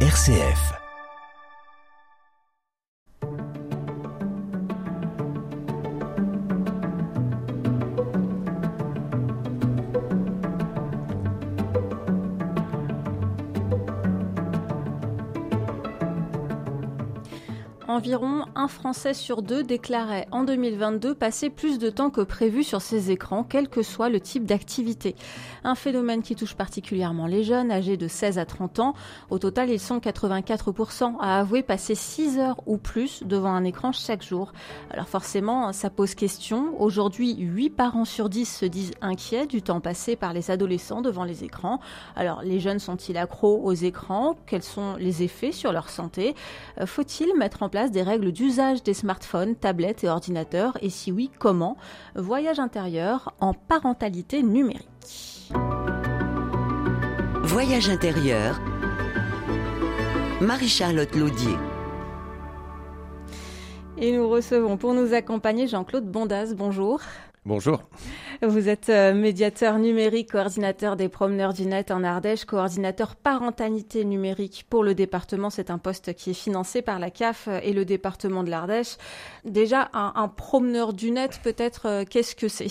RCF. environ un Français sur deux déclarait en 2022 passer plus de temps que prévu sur ses écrans, quel que soit le type d'activité. Un phénomène qui touche particulièrement les jeunes âgés de 16 à 30 ans. Au total, ils sont 84% à avouer passer 6 heures ou plus devant un écran chaque jour. Alors forcément, ça pose question. Aujourd'hui, 8 parents sur 10 se disent inquiets du temps passé par les adolescents devant les écrans. Alors les jeunes sont-ils accros aux écrans? Quels sont les effets sur leur santé? Euh, Faut-il mettre en place des règles d'usage des smartphones, tablettes et ordinateurs Et si oui, comment? Voyage intérieur en parentalité numérique. Voyage intérieur. Marie-Charlotte Laudier. Et nous recevons pour nous accompagner Jean-Claude Bondas. Bonjour. Bonjour. Vous êtes euh, médiateur numérique, coordinateur des promeneurs du net en Ardèche, coordinateur parentalité numérique pour le département. C'est un poste qui est financé par la CAF et le département de l'Ardèche. Déjà, un, un promeneur du net, peut-être, euh, qu'est-ce que c'est?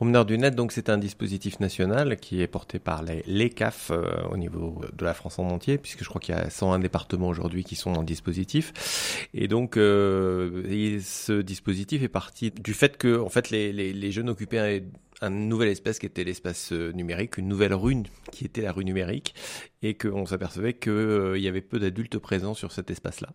Promeneur du net, donc c'est un dispositif national qui est porté par les, les CAF euh, au niveau de la France en entier, puisque je crois qu'il y a 101 départements aujourd'hui qui sont en dispositif. Et donc euh, ce dispositif est parti du fait que en fait les, jeunes occupaient un nouvel espace qui était l'espace euh, numérique, une nouvelle rue qui était la rue numérique, et qu'on s'apercevait qu'il euh, y avait peu d'adultes présents sur cet espace-là.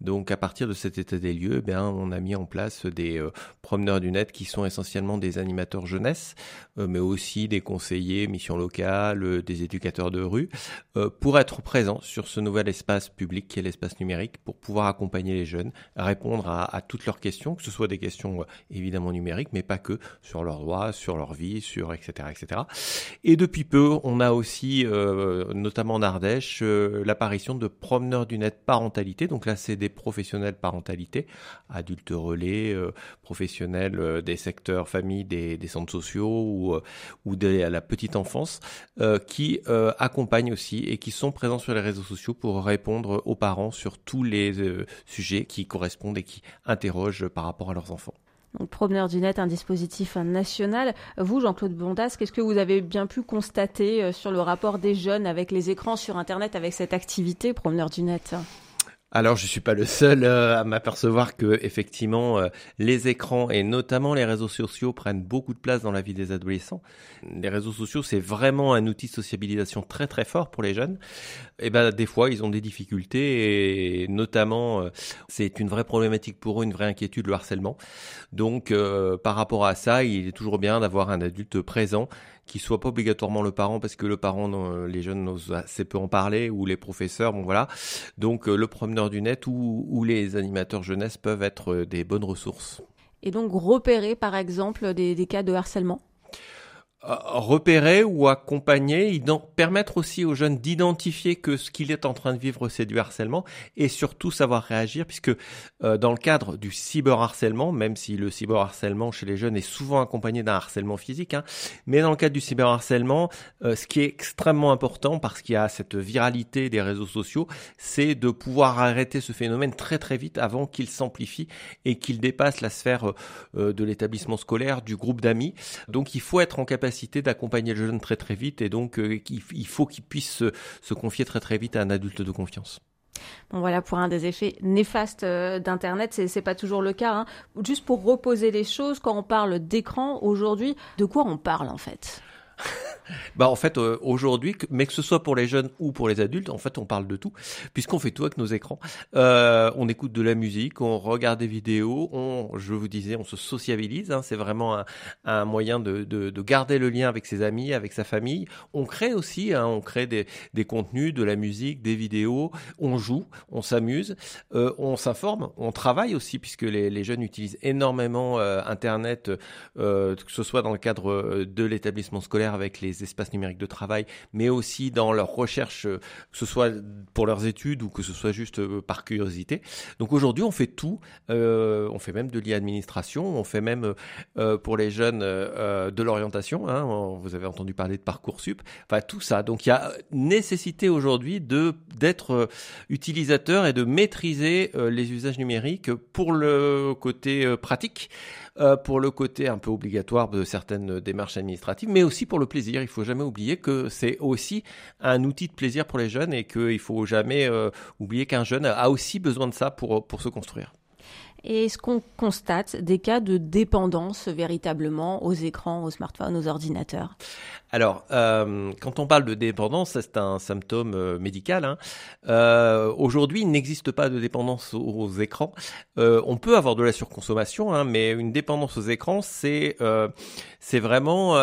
Donc à partir de cet état des lieux, eh on a mis en place des euh, promeneurs du net qui sont essentiellement des animateurs jeunesse, mais aussi des conseillers, missions locales, des éducateurs de rue, pour être présents sur ce nouvel espace public qui est l'espace numérique, pour pouvoir accompagner les jeunes, répondre à, toutes leurs questions, que ce soit des questions évidemment numériques, mais pas que, sur leurs droits, sur leur vie, sur etc. etc. Et depuis peu, on a aussi, euh, notamment en Ardèche, euh, l'apparition de promeneurs du net parentalité. Donc là, c'est des professionnels parentalité, adultes relais, euh, professionnels des secteurs famille, des, des centres sociaux ou, ou de la petite enfance, qui accompagnent aussi et qui sont présents sur les réseaux sociaux pour répondre aux parents sur tous les sujets qui correspondent et qui interrogent par rapport à leurs enfants. Donc, Promeneur du Net, un dispositif national. Vous, Jean-Claude Bondas, qu'est-ce que vous avez bien pu constater euh, sur le rapport des jeunes avec les écrans sur Internet, avec cette activité Promeneur du Net? Alors je suis pas le seul euh, à m'apercevoir que effectivement euh, les écrans et notamment les réseaux sociaux prennent beaucoup de place dans la vie des adolescents. Les réseaux sociaux c'est vraiment un outil de sociabilisation très très fort pour les jeunes. Et eh ben des fois ils ont des difficultés et notamment euh, c'est une vraie problématique pour eux, une vraie inquiétude le harcèlement. Donc par rapport à ça, il est toujours bien d'avoir un adulte présent qui soit pas obligatoirement le parent parce que le parent, les jeunes n'osent assez peu en parler ou les professeurs, bon voilà. Donc euh, le promeneur du net ou, les animateurs jeunesse peuvent être euh, des bonnes ressources. Et donc repérer par exemple des cas de harcèlement? Repérer ou accompagner, permettre aussi aux jeunes d'identifier que ce qu'il est en train de vivre c'est du harcèlement et surtout savoir réagir puisque euh, dans le cadre du cyberharcèlement, même si le cyberharcèlement chez les jeunes est souvent accompagné d'un harcèlement physique, hein, mais dans le cadre du cyberharcèlement, euh, ce qui est extrêmement important parce qu'il y a cette viralité des réseaux sociaux, c'est de pouvoir arrêter ce phénomène très très vite avant qu'il s'amplifie et qu'il dépasse la sphère euh, de l'établissement scolaire, du groupe d'amis. Donc il faut être en capacité d'accompagner le jeune très très vite et donc euh, il faut qu'il puisse se, confier très très vite à un adulte de confiance. Bon voilà pour un des effets néfastes euh, d'Internet, c'est, c'est pas toujours le cas. Hein. Juste pour reposer les choses, quand on parle d'écran aujourd'hui, de quoi on parle en fait? bah en fait euh, aujourd'hui, mais que ce soit pour les jeunes ou pour les adultes, en fait on parle de tout, puisqu'on fait tout avec nos écrans. Euh, on écoute de la musique, on regarde des vidéos, on, je vous disais, on se sociabilise. Hein, c'est vraiment un, moyen de, de, de, garder le lien avec ses amis, avec sa famille. On crée aussi, hein, on crée des, des, contenus, de la musique, des vidéos. On joue, on s'amuse, euh, on s'informe, on travaille aussi, puisque les, les jeunes utilisent énormément Internet, que ce soit dans le cadre de l'établissement scolaire avec les espaces numériques de travail, mais aussi dans leur recherche, euh, que ce soit pour leurs études ou que ce soit juste euh, par curiosité. Donc aujourd'hui, on fait tout. Euh, on fait même de l'e-administration, on fait même pour les jeunes de l'orientation. Hein, vous avez entendu parler de parcoursup. Enfin tout ça. Donc il y a nécessité aujourd'hui d'être utilisateur et de maîtriser les usages numériques pour le côté pratique. Pour le côté un peu obligatoire de certaines démarches administratives, mais aussi pour le plaisir. Il faut jamais oublier que c'est aussi un outil de plaisir pour les jeunes et qu'il faut jamais oublier qu'un jeune a aussi besoin de ça pour, pour se construire. Et est-ce qu'on constate des cas de dépendance véritablement aux écrans, aux smartphones, aux ordinateurs? Alors, euh, quand on parle de dépendance, c'est un symptôme euh, médical. Hein. Euh, Aujourd'hui, il n'existe pas de dépendance aux, écrans. On peut avoir de la surconsommation, hein, mais une dépendance aux écrans, c'est c'est vraiment,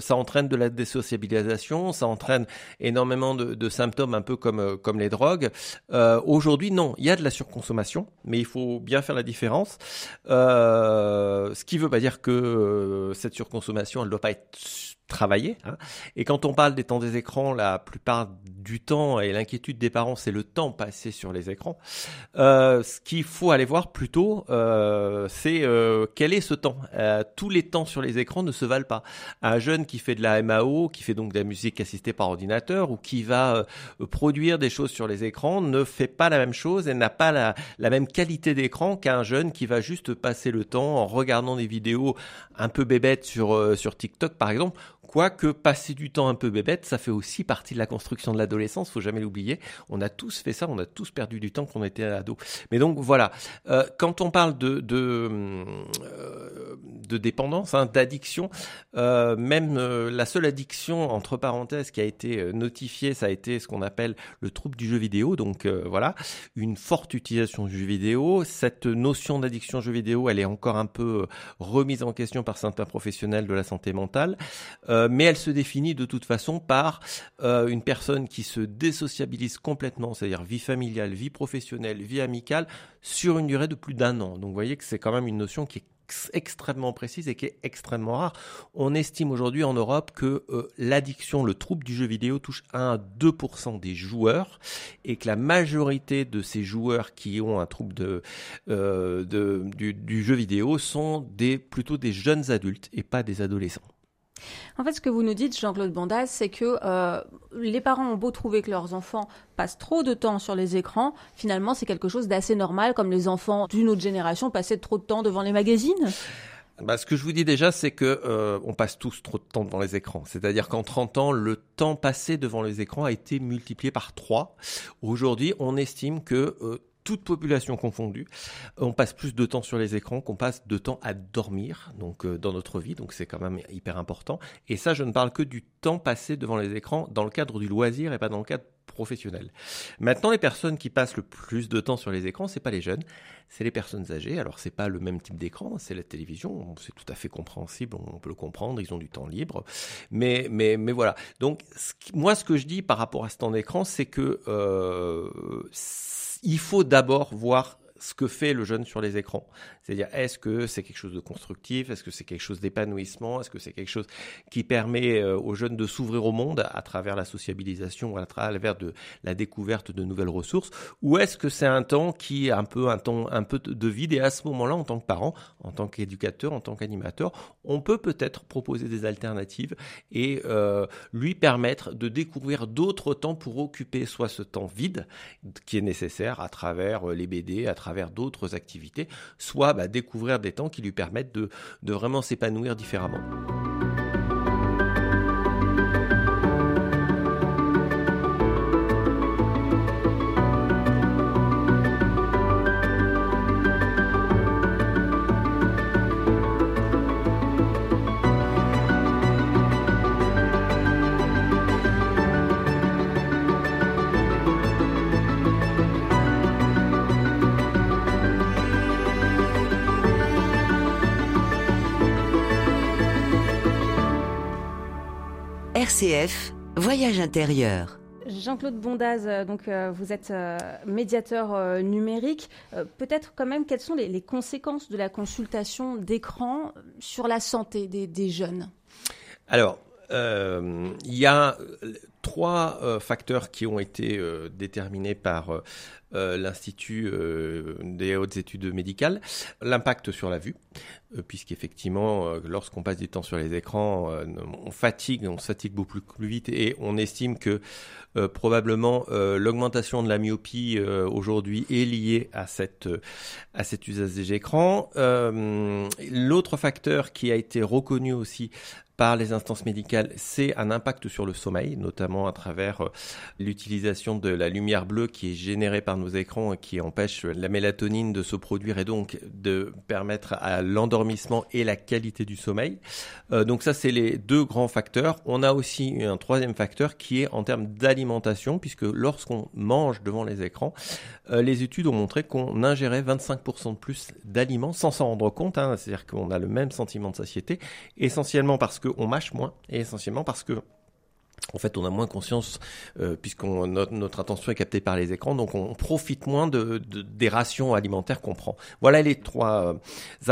ça entraîne de la désociabilisation, ça entraîne énormément de, de symptômes, un peu comme comme les drogues. Aujourd'hui, non, il y a de la surconsommation, mais il faut bien faire la différence. ce qui ne veut pas dire que cette surconsommation, elle ne doit pas être travailler. Hein. Et quand on parle des temps des écrans, la plupart du temps et l'inquiétude des parents, c'est le temps passé sur les écrans. Euh, ce qu'il faut aller voir plutôt, euh, c'est euh, quel est ce temps? Tous les temps sur les écrans ne se valent pas. Un jeune qui fait de la MAO, qui fait donc de la musique assistée par ordinateur ou qui va produire des choses sur les écrans ne fait pas la même chose et n'a pas la, la même qualité d'écran qu'un jeune qui va juste passer le temps en regardant des vidéos un peu bébêtes sur, sur TikTok par exemple Quoique passer du temps un peu bébête, ça fait aussi partie de la construction de l'adolescence, faut jamais l'oublier. On a tous fait ça, on a tous perdu du temps quand on était ado. Mais donc voilà, euh, quand on parle de de, euh, de dépendance, hein, d'addiction, euh, même la seule addiction entre parenthèses qui a été notifiée, ça a été ce qu'on appelle le trouble du jeu vidéo. Donc voilà, une forte utilisation du jeu vidéo. Cette notion d'addiction jeu vidéo, elle est encore un peu remise en question par certains professionnels de la santé mentale. Euh, mais elle se définit de toute façon par euh, une personne qui se désociabilise complètement, c'est-à-dire vie familiale, vie professionnelle, vie amicale, sur une durée de plus d'un an. Donc vous voyez que c'est quand même une notion qui est extrêmement précise et qui est extrêmement rare. On estime aujourd'hui en Europe que euh, l'addiction, le trouble du jeu vidéo touche 1 à 2% des joueurs et que la majorité de ces joueurs qui ont un trouble du, du, jeu vidéo sont des, plutôt des jeunes adultes et pas des adolescents. En fait, ce que vous nous dites, Jean-Claude Bandas, c'est que euh, les parents ont beau trouver que leurs enfants passent trop de temps sur les écrans, finalement, c'est quelque chose d'assez normal, comme les enfants d'une autre génération passaient trop de temps devant les magazines. Bah, ce que je vous dis déjà, c'est que euh, on passe tous trop de temps devant les écrans. C'est-à-dire qu'en 30 ans, le temps passé devant les écrans a été multiplié par 3. Aujourd'hui, on estime que euh, toute population confondue, on passe plus de temps sur les écrans qu'on passe de temps à dormir, donc euh, dans notre vie, donc c'est quand même hyper important. Et ça, je ne parle que du temps passé devant les écrans dans le cadre du loisir et pas dans le cadre professionnel. Maintenant, les personnes qui passent le plus de temps sur les écrans, c'est pas les jeunes, c'est les personnes âgées. Alors c'est pas le même type d'écran, c'est la télévision, c'est tout à fait compréhensible, on peut le comprendre, ils ont du temps libre, mais mais mais voilà. Donc moi, ce que je dis par rapport à ce temps d'écran, c'est que euh, il faut d'abord voir ce que fait le jeune sur les écrans. C'est-à-dire, est-ce que c'est quelque chose de constructif? Est-ce que c'est quelque chose d'épanouissement? Est-ce que c'est quelque chose qui permet euh, aux jeunes de s'ouvrir au monde à travers la sociabilisation, à travers de la découverte de nouvelles ressources? Ou est-ce que c'est un temps qui est un peu un temps un peu de vide? Et à ce moment-là, en tant que parent, en tant qu'éducateur, en tant qu'animateur, on peut peut-être proposer des alternatives et euh, lui permettre de découvrir d'autres temps pour occuper soit ce temps vide qui est nécessaire à travers euh, les BD, à travers d'autres activités, soit bah, découvrir des temps qui lui permettent de, de vraiment s'épanouir différemment. RCF, Voyage intérieur. Jean-Claude Bondaz, euh, donc euh, vous êtes euh, médiateur numérique. Peut-être quand même quelles sont les, conséquences de la consultation d'écran sur la santé des, jeunes? Alors, il y a trois euh, facteurs qui ont été euh, déterminés par euh, l'Institut des hautes études médicales. L'impact sur la vue, puisqu'effectivement, lorsqu'on passe du temps sur les écrans, on fatigue, on fatigue beaucoup plus vite et on estime que probablement l'augmentation de la myopie aujourd'hui est liée à, cette, à cet usage des écrans. L'autre facteur qui a été reconnu aussi par les instances médicales, c'est un impact sur le sommeil, notamment à travers euh, l'utilisation de la lumière bleue qui est générée par nos écrans et qui empêche la mélatonine de se produire et donc de permettre à l'endormissement et la qualité du sommeil. Euh, donc ça, c'est les deux grands facteurs. On a aussi un troisième facteur qui est en termes d'alimentation, puisque lorsqu'on mange devant les écrans, euh, les études ont montré qu'on ingérait 25% de plus d'aliments sans s'en rendre compte. Hein. C'est-à-dire qu'on a le même sentiment de satiété, essentiellement parce que qu'on mâche moins et essentiellement parce que en fait, on a moins conscience euh, puisqu'on notre, attention est captée par les écrans, donc on profite moins de, des rations alimentaires qu'on prend. Voilà les trois euh,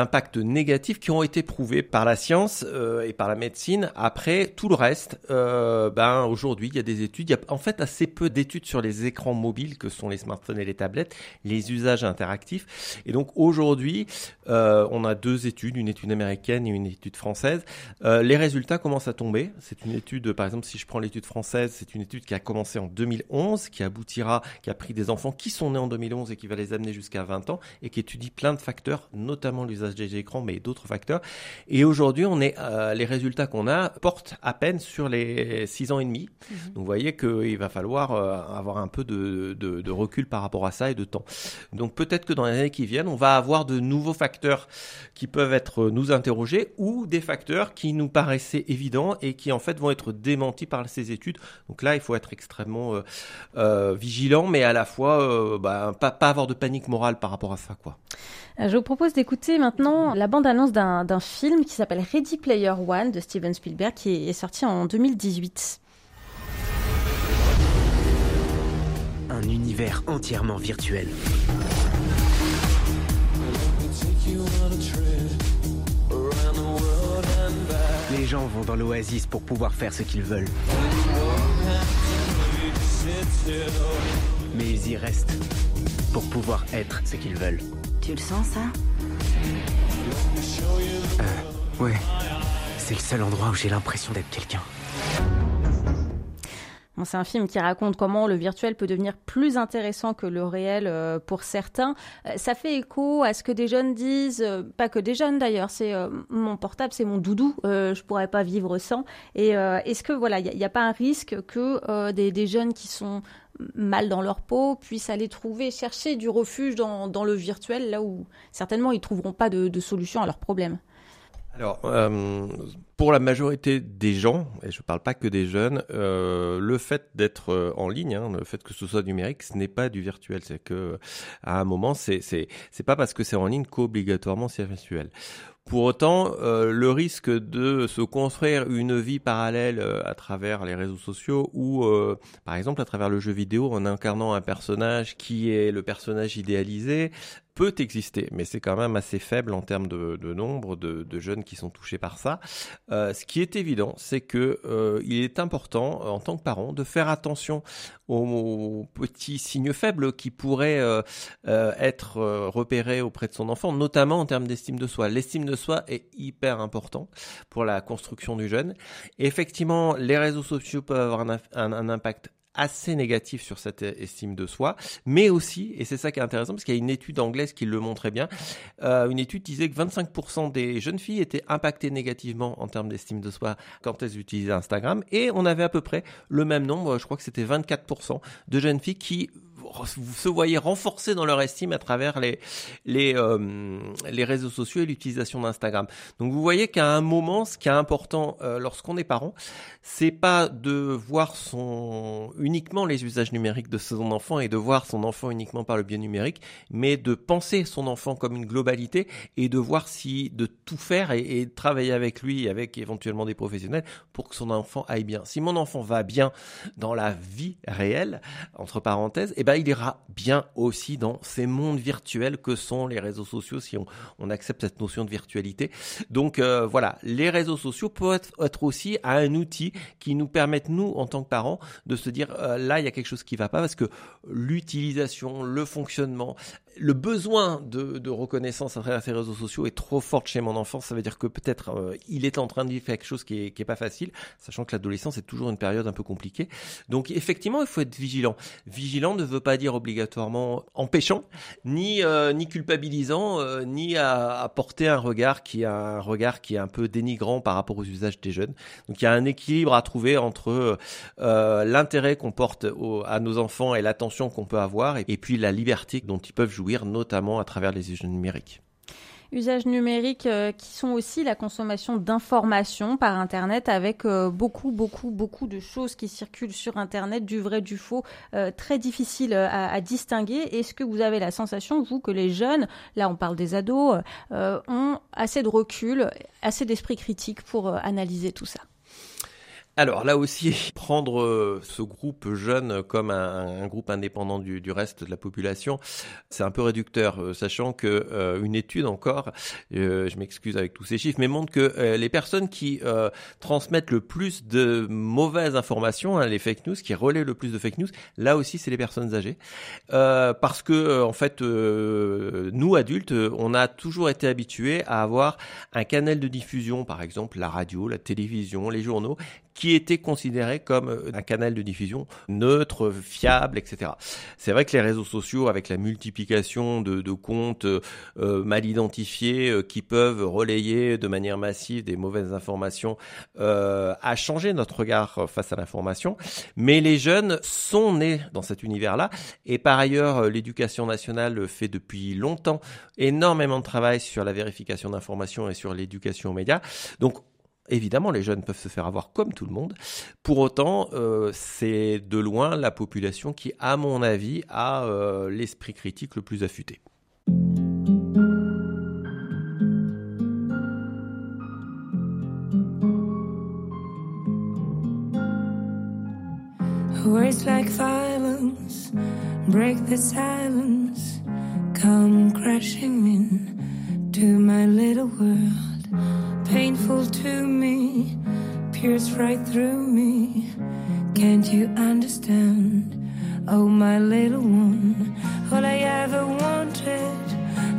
impacts négatifs qui ont été prouvés par la science euh, et par la médecine. Après, tout le reste, ben aujourd'hui, il y a des études. Il y a en fait assez peu d'études sur les écrans mobiles que sont les smartphones et les tablettes, les usages interactifs. Et donc aujourd'hui, on a deux études, une étude américaine et une étude française. les résultats commencent à tomber. C'est une étude, par exemple, si je prends l'étude française, c'est une étude qui a commencé en 2011, qui aboutira, qui a pris des enfants qui sont nés en 2011 et qui va les amener jusqu'à 20 ans et qui étudie plein de facteurs, notamment l'usage des écrans, mais d'autres facteurs. Et aujourd'hui, on est, euh, les résultats qu'on a portent à peine sur les 6 ans et demi. Mhm. Donc, vous voyez qu'il va falloir euh, avoir un peu de, de, de, recul par rapport à ça et de temps. Donc, peut-être que dans les années qui viennent, on va avoir de nouveaux facteurs qui peuvent être nous interroger ou des facteurs qui nous paraissaient évidents et qui en fait vont être démentis par ces études. Donc là, il faut être extrêmement euh, euh, vigilant, mais à la fois euh, bah, pas, avoir de panique morale par rapport à ça, quoi. Je vous propose d'écouter maintenant la bande-annonce d'un film qui s'appelle Ready Player One de Steven Spielberg, qui est sorti en 2018. Un univers entièrement virtuel. Gens vont dans l'oasis pour pouvoir faire ce qu'ils veulent. Mais ils y restent pour pouvoir être ce qu'ils veulent. Tu le sens ça? Euh, ouais. C'est le seul endroit où j'ai l'impression d'être quelqu'un c'est un film qui raconte comment le virtuel peut devenir plus intéressant que le réel euh, pour certains. Euh, ça fait écho à ce que des jeunes disent, euh, pas que des jeunes d'ailleurs, c'est mon portable, c'est mon doudou, je pourrais pas vivre sans. Et est-ce que voilà, il n'y a, pas un risque que des, jeunes qui sont mal dans leur peau puissent aller trouver, chercher du refuge dans, le virtuel, là où certainement ils trouveront pas de, de solution à leurs problèmes? Alors, euh, pour la majorité des gens, et je ne parle pas que des jeunes, euh, le fait d'être euh, en ligne, hein, le fait que ce soit numérique, ce n'est pas du virtuel. C'est que à un moment, c'est c'est c'est pas parce que c'est en ligne qu'obligatoirement c'est virtuel. Pour autant, euh, le risque de se construire une vie parallèle euh, à travers les réseaux sociaux ou, euh, par exemple, à travers le jeu vidéo en incarnant un personnage qui est le personnage idéalisé, peut exister, mais c'est quand même assez faible en termes de, nombre de, jeunes qui sont touchés par ça. ce qui est évident, c'est que il est important en tant que parent de faire attention aux, petits signes faibles qui pourraient être repérés auprès de son enfant, notamment en termes d'estime de soi. L'estime de soi est hyper important pour la construction du jeune. effectivement, les réseaux sociaux peuvent avoir un, impact assez négatif sur cette estime de soi, mais aussi, et c'est ça qui est intéressant, parce qu'il y a une étude anglaise qui le montrait bien, euh, une étude disait que 25% des jeunes filles étaient impactées négativement en termes d'estime de soi quand elles utilisaient Instagram, et on avait à peu près le même nombre, je crois que c'était 24% de jeunes filles qui se voyaient renforcés dans leur estime à travers les les euh, les réseaux sociaux et l'utilisation d'Instagram. Donc vous voyez qu'à un moment, ce qui est important euh, lorsqu'on est parent, c'est pas de voir son uniquement les usages numériques de son enfant et de voir son enfant uniquement par le biais numérique, mais de penser son enfant comme une globalité et de voir si de tout faire et, et travailler avec lui, avec éventuellement des professionnels pour que son enfant aille bien. Si mon enfant va bien dans la vie réelle, entre parenthèses, eh ben il ira bien aussi dans ces mondes virtuels que sont les réseaux sociaux si on, accepte cette notion de virtualité. Donc euh, voilà, les réseaux sociaux peuvent être, aussi un outil qui nous permettent, nous, en tant que parents, de se dire euh, là, il y a quelque chose qui va pas parce que l'utilisation, le fonctionnement, le besoin de, reconnaissance à travers ces réseaux sociaux est trop fort chez mon enfant. Ça veut dire que peut-être euh, il est en train de vivre quelque chose qui est, pas facile, sachant que l'adolescence est toujours une période un peu compliquée. Donc effectivement, il faut être vigilant. Vigilant ne veut pas dire obligatoirement empêchant, ni euh, ni culpabilisant, euh, ni à, à, porter un regard qui a un regard qui est un peu dénigrant par rapport aux usages des jeunes. Donc il y a un équilibre à trouver entre l'intérêt qu'on porte à nos enfants et l'attention qu'on peut avoir, et puis la liberté dont ils peuvent jouer notamment à travers les usages numériques usages numériques euh, qui sont aussi la consommation d'informations par Internet avec euh, beaucoup, beaucoup, beaucoup de choses qui circulent sur Internet, du vrai, du faux, euh, très difficile à, distinguer. Est-ce que vous avez la sensation, vous, que les jeunes, là on parle des ados, ont assez de recul, assez d'esprit critique pour analyser tout ça? Alors là aussi, prendre euh, ce groupe jeune comme un, groupe indépendant du, reste de la population, c'est un peu réducteur, euh, sachant que euh, une étude encore, je m'excuse avec tous ces chiffres, mais montre que les personnes qui transmettent le plus de mauvaises informations, hein, les fake news, qui relaient le plus de fake news, là aussi c'est les personnes âgées, parce que en fait, nous adultes, on a toujours été habitués à avoir un canal de diffusion, par exemple la radio, la télévision, les journaux, qui était considéré comme euh, un canal de diffusion neutre, fiable, etc. C'est vrai que les réseaux sociaux, avec la multiplication de, de comptes euh, mal identifiés euh, qui peuvent relayer de manière massive des mauvaises informations, euh, a changé notre regard face à l'information. Mais les jeunes sont nés dans cet univers-là. Et par ailleurs, l'éducation nationale fait depuis longtemps énormément de travail sur la vérification d'informations et sur l'éducation aux médias. Donc Évidemment, les jeunes peuvent se faire avoir comme tout le monde. Pour autant, euh, c'est de loin la population qui, à mon avis, a euh, l'esprit critique le plus affûté. Words like violence break the silence, come crashing in to my little world. Painful to me, pierce right through me. Can't you understand? Oh, my little one, all I ever wanted,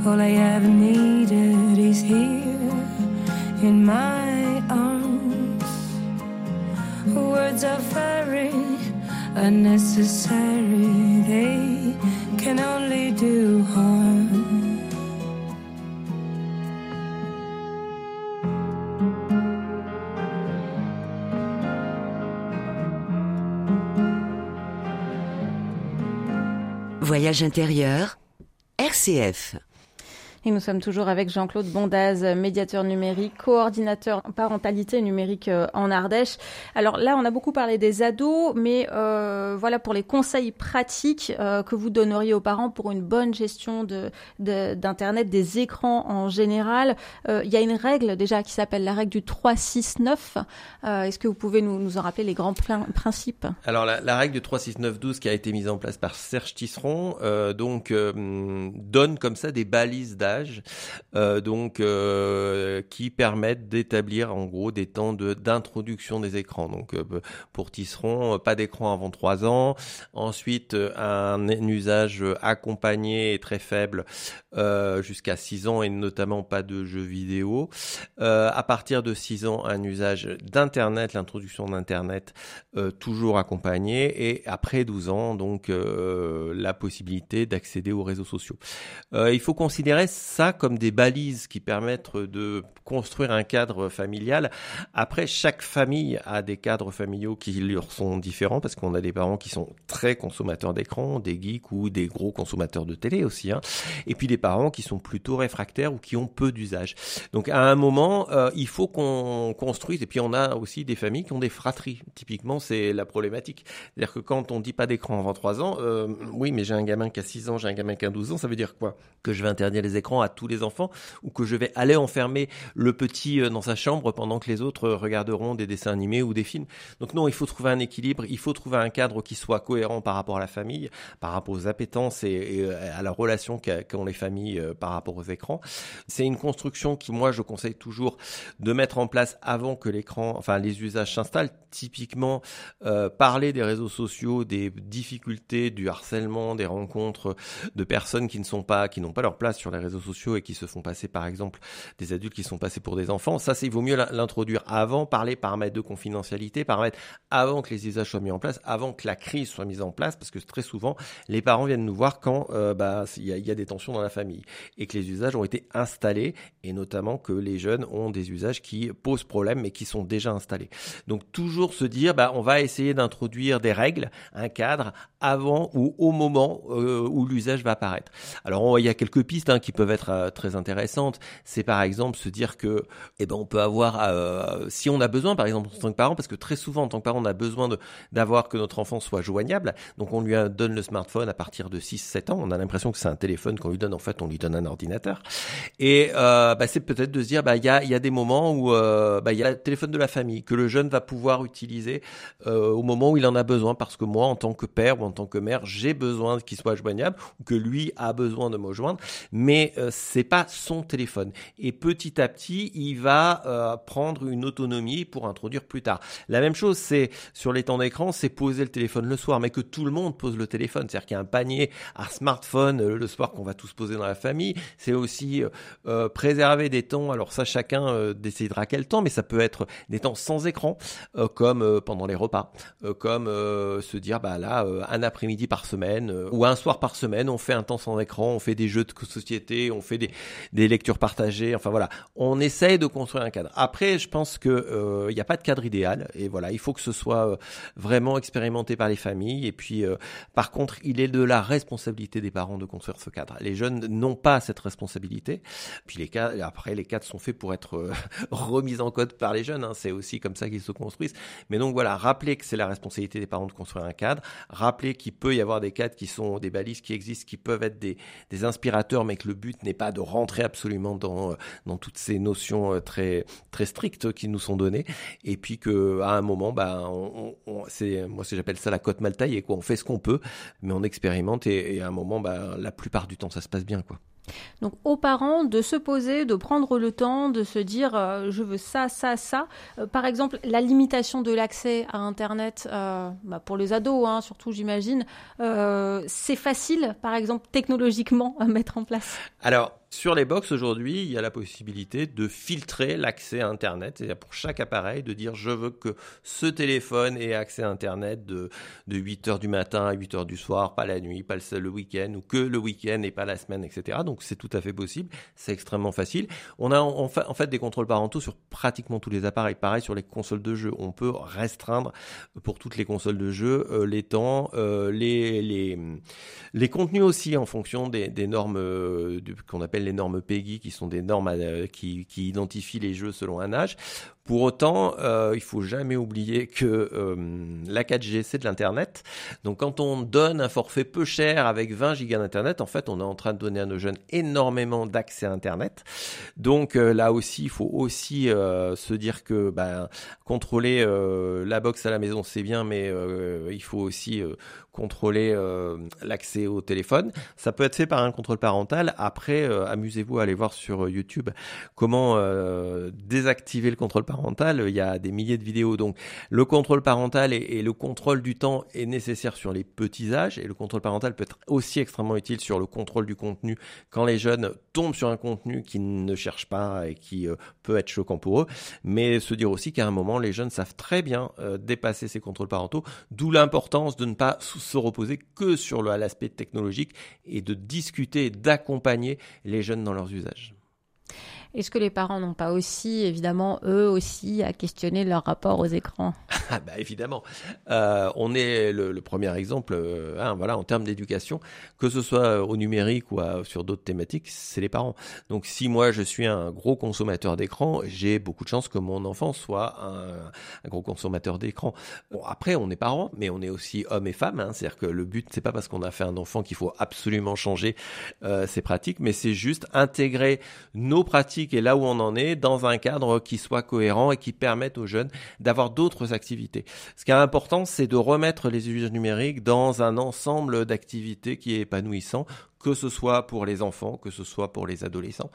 all I ever needed is here in my arms. Words are very unnecessary, they can only do harm. Voyage intérieur, RCF. Et nous sommes toujours avec Jean-Claude Bondaz, médiateur numérique, coordinateur parentalité numérique euh, en Ardèche. Alors là, on a beaucoup parlé des ados, mais euh, voilà pour les conseils pratiques euh, que vous donneriez aux parents pour une bonne gestion de d'internet, des écrans en général. il y a une règle déjà qui s'appelle la règle du 369. Est-ce que vous pouvez nous, nous en rappeler les grands principes? Alors la, la, règle du 36912 qui a été mise en place par Serge Tisseron, donc donne comme ça des balises d'âge euh, donc euh, qui permettent d'établir en gros des temps de d'introduction des écrans. Donc euh, pour Tisseron, pas d'écran avant 3 ans. Ensuite, un, usage accompagné et très faible jusqu'à 6 ans et notamment pas de jeux vidéo. à partir de 6 ans, un usage d'internet, l'introduction d'internet toujours accompagné et après 12 ans, donc la possibilité d'accéder aux réseaux sociaux. il faut considérer ça comme des balises qui permettent de construire un cadre familial. Après, chaque famille a des cadres familiaux qui leur sont différents parce qu'on a des parents qui sont très consommateurs d'écran, des geeks ou des gros consommateurs de télé aussi. Hein. Et puis des parents qui sont plutôt réfractaires ou qui ont peu d'usage. Donc à un moment, euh, il faut qu'on construise. Et puis on a aussi des familles qui ont des fratries. Typiquement, c'est la problématique. C'est-à-dire que quand on dit pas d'écran avant 3 ans, euh, oui, mais j'ai un gamin qui a 6 ans, j'ai un gamin qui a 12 ans, ça veut dire quoi? Que je vais interdire les écrans? À tous les enfants ou que je vais aller enfermer le petit dans sa chambre pendant que les autres regarderont des dessins animés ou des films. Donc non, il faut trouver un équilibre, il faut trouver un cadre qui soit cohérent par rapport à la famille, par rapport aux appétences et, à la relation qu'ont les familles par rapport aux écrans. C'est une construction qui, moi, je conseille toujours de mettre en place avant que l'écran, enfin les usages s'installent. Typiquement, euh, parler des réseaux sociaux, des difficultés, du harcèlement, des rencontres de personnes qui ne sont pas, qui n'ont pas leur place sur les réseaux sociaux et qui se font passer, par exemple, des adultes qui sont passés pour des enfants. Ça, c'est il vaut mieux l'introduire avant, parler paramètres de confidentialité, paramètres avant que les usages soient mis en place, avant que la crise soit mise en place, parce que très souvent, les parents viennent nous voir quand euh, bah il y a, des tensions dans la famille et que les usages ont été installés et notamment que les jeunes ont des usages qui posent problème mais qui sont déjà installés. Donc toujours se dire, bah, on va essayer d'introduire des règles, un cadre avant ou au moment euh, où l'usage va apparaître. Alors il y a quelques pistes hein, qui peuvent être euh, très intéressantes. C'est par exemple se dire que, eh ben, on peut avoir, euh, si on a besoin, par exemple en tant que parent, parce que très souvent en tant que parent, on a besoin d'avoir que notre enfant soit joignable. Donc on lui donne le smartphone à partir de 6-7 ans. On a l'impression que c'est un téléphone qu'on lui donne. En fait, on lui donne un ordinateur. Et bah, c'est peut-être de se dire, bah, il y a, y a des moments où bah, il y a le téléphone de la famille que le jeune va pouvoir utiliser au moment où il en a besoin, parce que moi, en tant que père ou en tant que mère, j'ai besoin qu'il soit joignable ou que lui a besoin de me joindre, mais euh, c'est pas son téléphone. Et petit à petit, il va euh, prendre une autonomie pour introduire plus tard. La même chose, c'est sur les temps d'écran, c'est poser le téléphone le soir, mais que tout le monde pose le téléphone. C'est-à-dire qu'il y a un panier à smartphone euh, le soir qu'on va tous poser dans la famille. C'est aussi préserver des temps. Alors ça, chacun décidera quel temps, mais ça peut être des temps sans écran, comme pendant les repas, comme se dire bah là un après-midi par semaine euh, ou un soir par semaine, on fait un temps sans écran, on fait des jeux de société, on fait des, lectures partagées, enfin voilà, on essaye de construire un cadre. Après, je pense que euh, il n'y a pas de cadre idéal et voilà, il faut que ce soit euh, vraiment expérimenté par les familles et puis par contre, il est de la responsabilité des parents de construire ce cadre. Les jeunes n'ont pas cette responsabilité. Puis les après, les cadres sont faits pour être remis en code par les jeunes. Hein. C'est aussi comme ça qu'ils se construisent. Mais donc voilà, rappeler que c'est la responsabilité des parents de construire un cadre, rappeler qu'il peut y avoir des cadres qui sont des balises qui existent, qui peuvent être des, des inspirateurs, mais que le but n'est pas de rentrer absolument dans, euh, dans toutes ces notions euh, très, très strictes qui nous sont données. Et puis que à un moment, bah, c'est, moi, j'appelle ça la cote mal taillée, quoi. On fait ce qu'on peut, mais on expérimente et, et à un moment, bah, la plupart du temps, ça se passe bien, quoi. Donc aux parents de se poser, de prendre le temps, de se dire euh, je veux ça, ça, ça. Euh, par exemple, la limitation de l'accès à Internet euh, bah, pour les ados, hein, surtout j'imagine, c'est facile, par exemple technologiquement, à mettre en place? Alors sur les box aujourd'hui, il y a la possibilité de filtrer l'accès à Internet. C'est-à-dire pour chaque appareil de dire je veux que ce téléphone ait accès à Internet de, de 8 heures du matin à 8 heures du soir, pas la nuit, pas le, week-end, ou que le week-end et pas la semaine, etc. Donc c'est tout à fait possible. C'est extrêmement facile. On a en fait, des contrôles parentaux sur pratiquement tous les appareils. Pareil sur les consoles de jeux. On peut restreindre pour toutes les consoles de jeux euh, les temps, euh, les, les, contenus aussi en fonction des, des normes euh, qu'on appelle les normes PEGI, qui sont des normes euh, qui, qui, identifient les jeux selon un âge. Pour autant, euh, il faut jamais oublier que euh, la 4G, c'est de l'Internet. Donc quand on donne un forfait peu cher avec 20 gigas d'Internet, en fait, on est en train de donner à nos jeunes énormément d'accès à Internet. Donc euh, là aussi, il faut aussi euh, se dire que ben, contrôler la box à la maison, c'est bien, mais il faut aussi contrôler l'accès au téléphone. Ça peut être fait par un contrôle parental. Après, amusez-vous à aller voir sur YouTube comment désactiver le contrôle parental parental, il y a des milliers de vidéos. Donc le contrôle parental et, le contrôle du temps est nécessaire sur les petits âges et le contrôle parental peut être aussi extrêmement utile sur le contrôle du contenu quand les jeunes tombent sur un contenu qu'ils ne cherchent pas et qui euh, peut être choquant pour eux. Mais se dire aussi qu'à un moment, les jeunes savent très bien euh, dépasser ces contrôles parentaux, d'où l'importance de ne pas se reposer que sur l'aspect technologique et de discuter, d'accompagner les jeunes dans leurs usages. Est-ce que les parents n'ont pas aussi, évidemment, eux aussi, à questionner leur rapport aux écrans? Ah bah évidemment, euh, on est le, premier exemple, euh, hein, voilà, en termes d'éducation, que ce soit au numérique ou sur d'autres thématiques, c'est les parents. Donc si moi je suis un gros consommateur d'écran, j'ai beaucoup de chances que mon enfant soit un, gros consommateur d'écran. Bon après on est parents, mais on est aussi hommes et femmes. Hein, C'est-à-dire que le but c'est pas parce qu'on a fait un enfant qu'il faut absolument changer euh, ses pratiques, mais c'est juste intégrer nos pratiques et là où on en est dans un cadre qui soit cohérent et qui permette aux jeunes d'avoir d'autres activités. Ce qui est important, c'est de remettre les usages numériques dans un ensemble d'activités qui est épanouissant que ce soit pour les enfants, que ce soit pour les adolescents.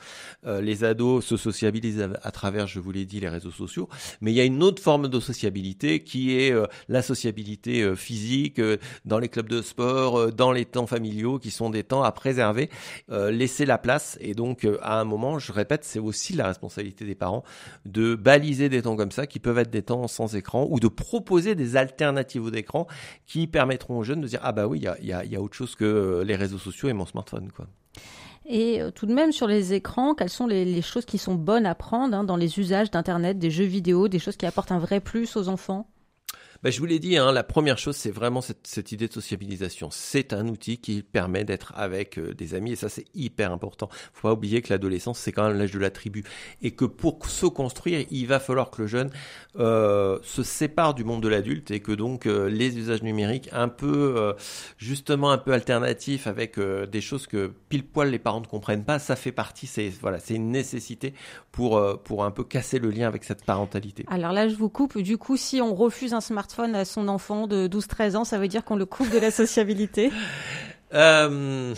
Euh, les ados se sociabilisent à, travers, je vous l'ai dit, les réseaux sociaux, mais il y a une autre forme de sociabilité qui est euh, la sociabilité euh, physique dans les clubs de sport, dans les temps familiaux, qui sont des temps à préserver, laisser la place. Et donc, à un moment, je répète, c'est aussi la responsabilité des parents de baliser des temps comme ça, qui peuvent être des temps sans écran, ou de proposer des alternatives aux écrans qui permettront aux jeunes de dire ah bah oui, il y a, y, a, autre chose que les réseaux sociaux et mon Et euh, tout de même, sur les écrans, quelles sont les, choses qui sont bonnes à prendre hein, dans les usages d'Internet, des jeux vidéo, des choses qui apportent un vrai plus aux enfants? Bah, je vous l'ai dit, hein, la première chose, c'est vraiment cette, idée de sociabilisation. C'est un outil qui permet d'être avec euh, des amis, et ça, c'est hyper important. Faut pas oublier que l'adolescence, c'est quand même l'âge de la tribu, et que pour se construire, il va falloir que le jeune euh, se sépare du monde de l'adulte, et que donc euh, les usages numériques, un peu, justement, un peu alternatifs, avec des choses que pile poil les parents ne comprennent pas, ça fait partie. C'est voilà, c'est une nécessité pour pour un peu casser le lien avec cette parentalité. Alors là, je vous coupe. Du coup, si on refuse un smartphone à son enfant de 12-13 ans, ça veut dire qu'on le coupe de la sociabilité? Euh...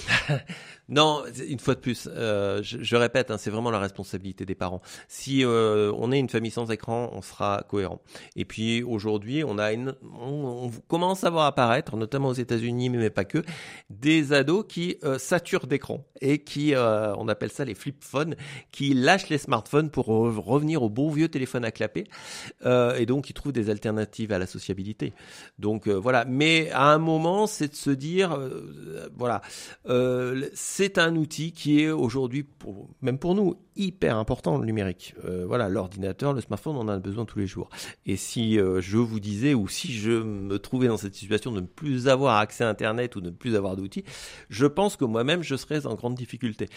Non, une fois de plus, euh, je, répète, hein, c'est vraiment la responsabilité des parents. Si euh, on est une famille sans écran, on sera cohérent. Et puis aujourd'hui, on a une, on, commence à voir apparaître, notamment aux États-Unis, mais pas que, des ados qui euh, saturent d'écran et qui, on appelle ça les flip phones, qui lâchent les smartphones pour revenir au bon vieux téléphone à clapper, et donc ils trouvent des alternatives à la sociabilité. Donc voilà. Mais à un moment, c'est de se dire, voilà un outil qui est aujourd'hui, même pour nous, hyper important le numérique. Euh, voilà, l'ordinateur, le smartphone, on en a besoin tous les jours. Et si euh, je vous disais, ou si je me trouvais dans cette situation de ne plus avoir accès à Internet ou de ne plus avoir d'outils, je pense que moi-même, je serais en grande difficulté.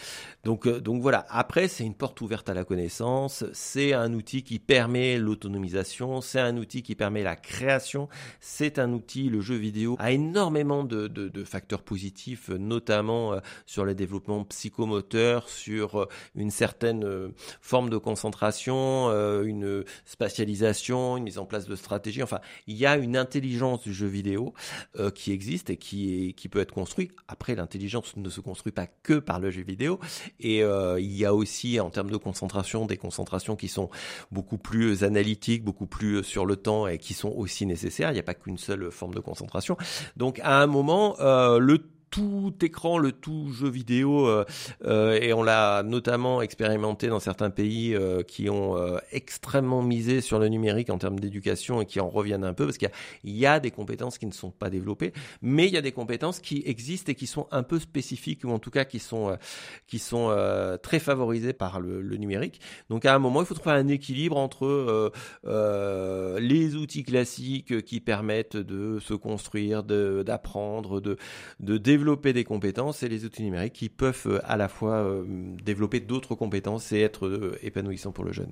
Donc, euh, donc voilà. Après, c'est une porte ouverte à la connaissance. C'est un outil qui permet l'autonomisation. C'est un outil qui permet la création. C'est un outil, le jeu vidéo, a énormément de, de, facteurs positifs, notamment sur le développement psychomoteur, sur une certaine euh, forme de concentration, euh, une spatialisation, une mise en place de stratégie. Enfin, il y a une intelligence du jeu vidéo euh, qui existe et qui, qui peut être construite. Après, l'intelligence ne se construit pas que par le jeu vidéo. Et il y a aussi, en termes de concentration, des concentrations qui sont beaucoup plus analytiques, beaucoup plus sur le temps et qui sont aussi nécessaires. Il n'y a pas qu'une seule forme de concentration. Donc, à un moment, le tout écran, le tout jeu vidéo, euh, euh, et on l'a notamment expérimenté dans certains pays euh, qui ont extrêmement misé sur le numérique en termes d'éducation et qui en reviennent un peu parce qu'il y, a des compétences qui ne sont pas développées, mais il y a des compétences qui existent et qui sont un peu spécifiques ou en tout cas qui sont qui sont très favorisées par le, le, numérique. Donc à un moment, il faut trouver un équilibre entre les outils classiques qui permettent de se construire, d'apprendre, de, de développer développer des compétences et les outils numériques qui peuvent euh, à la fois euh, développer d'autres compétences et être euh, épanouissants pour le jeune.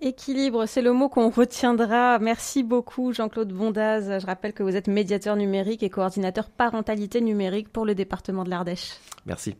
Équilibre, c'est le mot qu'on retiendra. Merci beaucoup Jean-Claude Bondaz. Je rappelle que vous êtes médiateur numérique et coordinateur parentalité numérique pour le département de l'Ardèche. Merci.